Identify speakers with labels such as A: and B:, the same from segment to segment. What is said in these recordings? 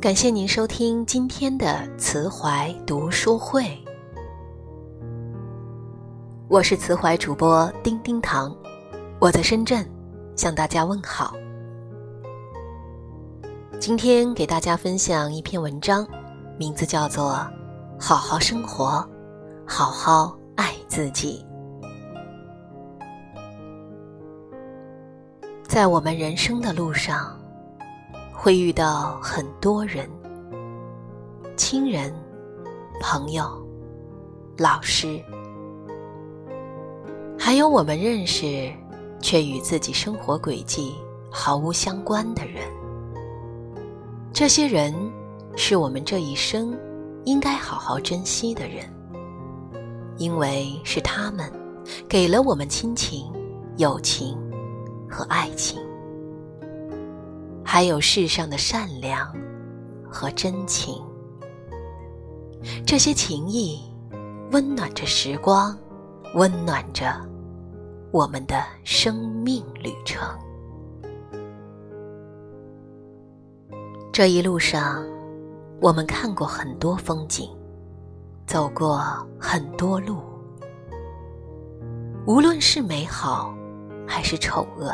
A: 感谢您收听今天的慈怀读书会，我是慈怀主播丁丁糖，我在深圳向大家问好。今天给大家分享一篇文章，名字叫做《好好生活，好好爱自己》。在我们人生的路上，会遇到很多人，亲人、朋友、老师，还有我们认识却与自己生活轨迹毫无相关的人。这些人是我们这一生应该好好珍惜的人，因为是他们给了我们亲情、友情和爱情，还有世上的善良和真情。这些情谊温暖着时光，温暖着我们的生命旅程。这一路上，我们看过很多风景，走过很多路。无论是美好，还是丑恶，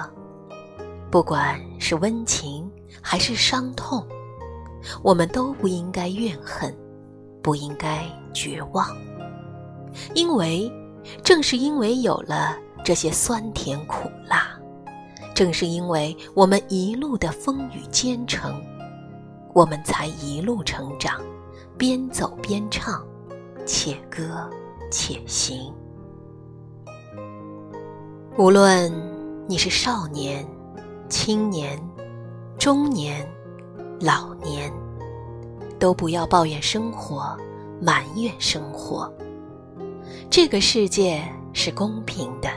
A: 不管是温情还是伤痛，我们都不应该怨恨，不应该绝望，因为正是因为有了这些酸甜苦辣，正是因为我们一路的风雨兼程。我们才一路成长，边走边唱，且歌且行。无论你是少年、青年、中年、老年，都不要抱怨生活，埋怨生活。这个世界是公平的，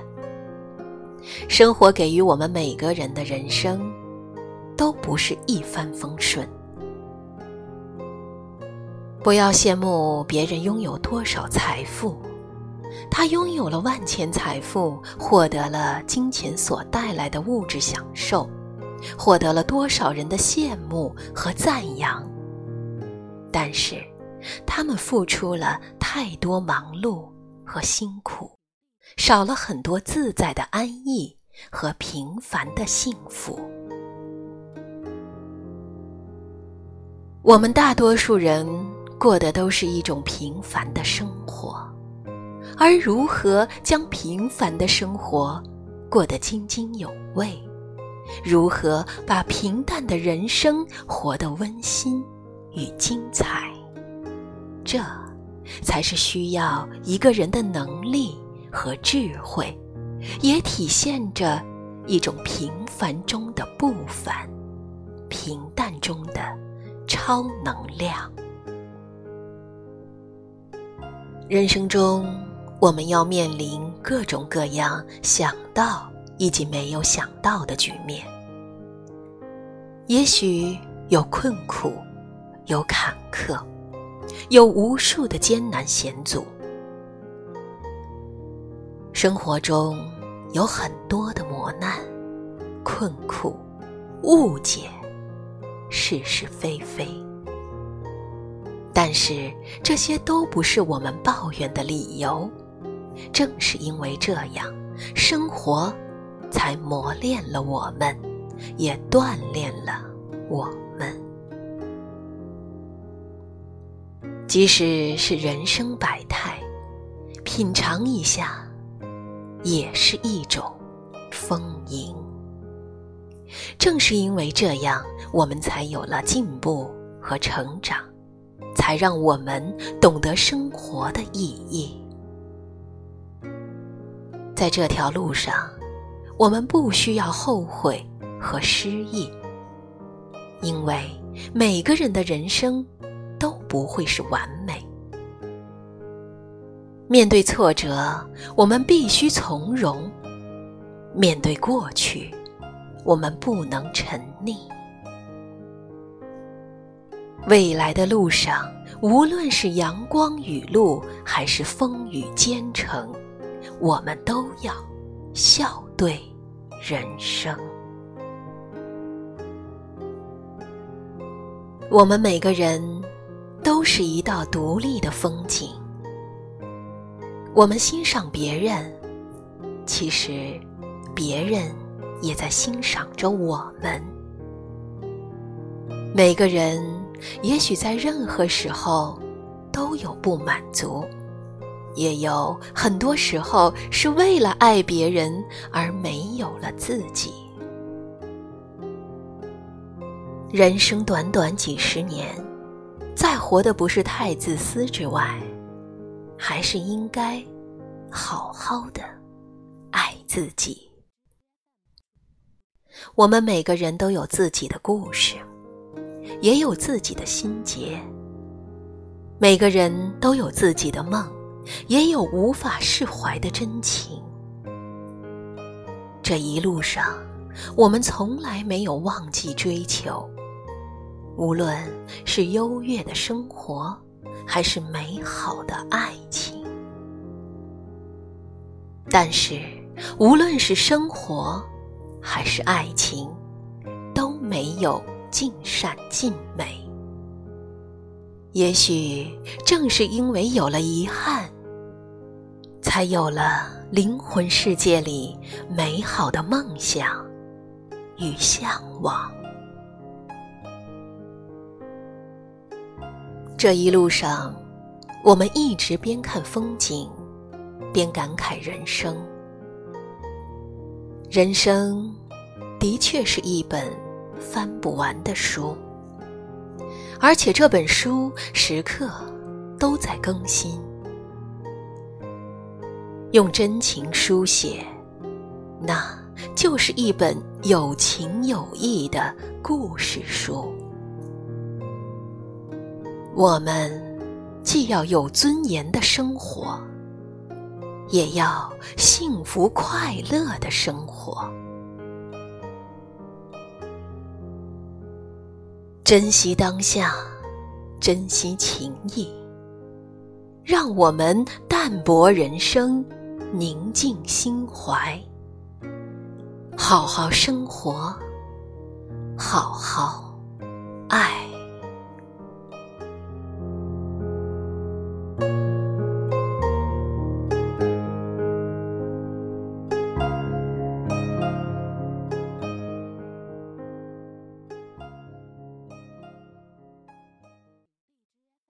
A: 生活给予我们每个人的人生，都不是一帆风顺。不要羡慕别人拥有多少财富，他拥有了万千财富，获得了金钱所带来的物质享受，获得了多少人的羡慕和赞扬。但是，他们付出了太多忙碌和辛苦，少了很多自在的安逸和平凡的幸福。我们大多数人。过的都是一种平凡的生活，而如何将平凡的生活过得津津有味，如何把平淡的人生活得温馨与精彩，这才是需要一个人的能力和智慧，也体现着一种平凡中的不凡，平淡中的超能量。人生中，我们要面临各种各样想到以及没有想到的局面，也许有困苦，有坎坷，有无数的艰难险阻。生活中有很多的磨难、困苦、误解、是是非非。但是这些都不是我们抱怨的理由，正是因为这样，生活才磨练了我们，也锻炼了我们。即使是人生百态，品尝一下，也是一种丰盈。正是因为这样，我们才有了进步和成长。才让我们懂得生活的意义。在这条路上，我们不需要后悔和失意，因为每个人的人生都不会是完美。面对挫折，我们必须从容；面对过去，我们不能沉溺。未来的路上，无论是阳光雨露，还是风雨兼程，我们都要笑对人生。我们每个人都是一道独立的风景。我们欣赏别人，其实别人也在欣赏着我们。每个人也许在任何时候都有不满足，也有很多时候是为了爱别人而没有了自己。人生短短几十年，再活的不是太自私之外，还是应该好好的爱自己。我们每个人都有自己的故事，也有自己的心结。每个人都有自己的梦，也有无法释怀的真情。这一路上，我们从来没有忘记追求。无论是优越的生活，还是美好的爱情，但是无论是生活还是爱情，都没有尽善尽美。也许正是因为有了遗憾，才有了灵魂世界里美好的梦想与向往。这一路上，我们一直边看风景，边感慨人生。人生的确是一本翻不完的书，而且这本书时刻都在更新。用真情书写，那就是一本有情有义的故事书。我们既要有尊严的生活，也要幸福快乐的生活。珍惜当下，珍惜情谊，让我们淡泊人生，宁静心怀，好好生活，好好爱。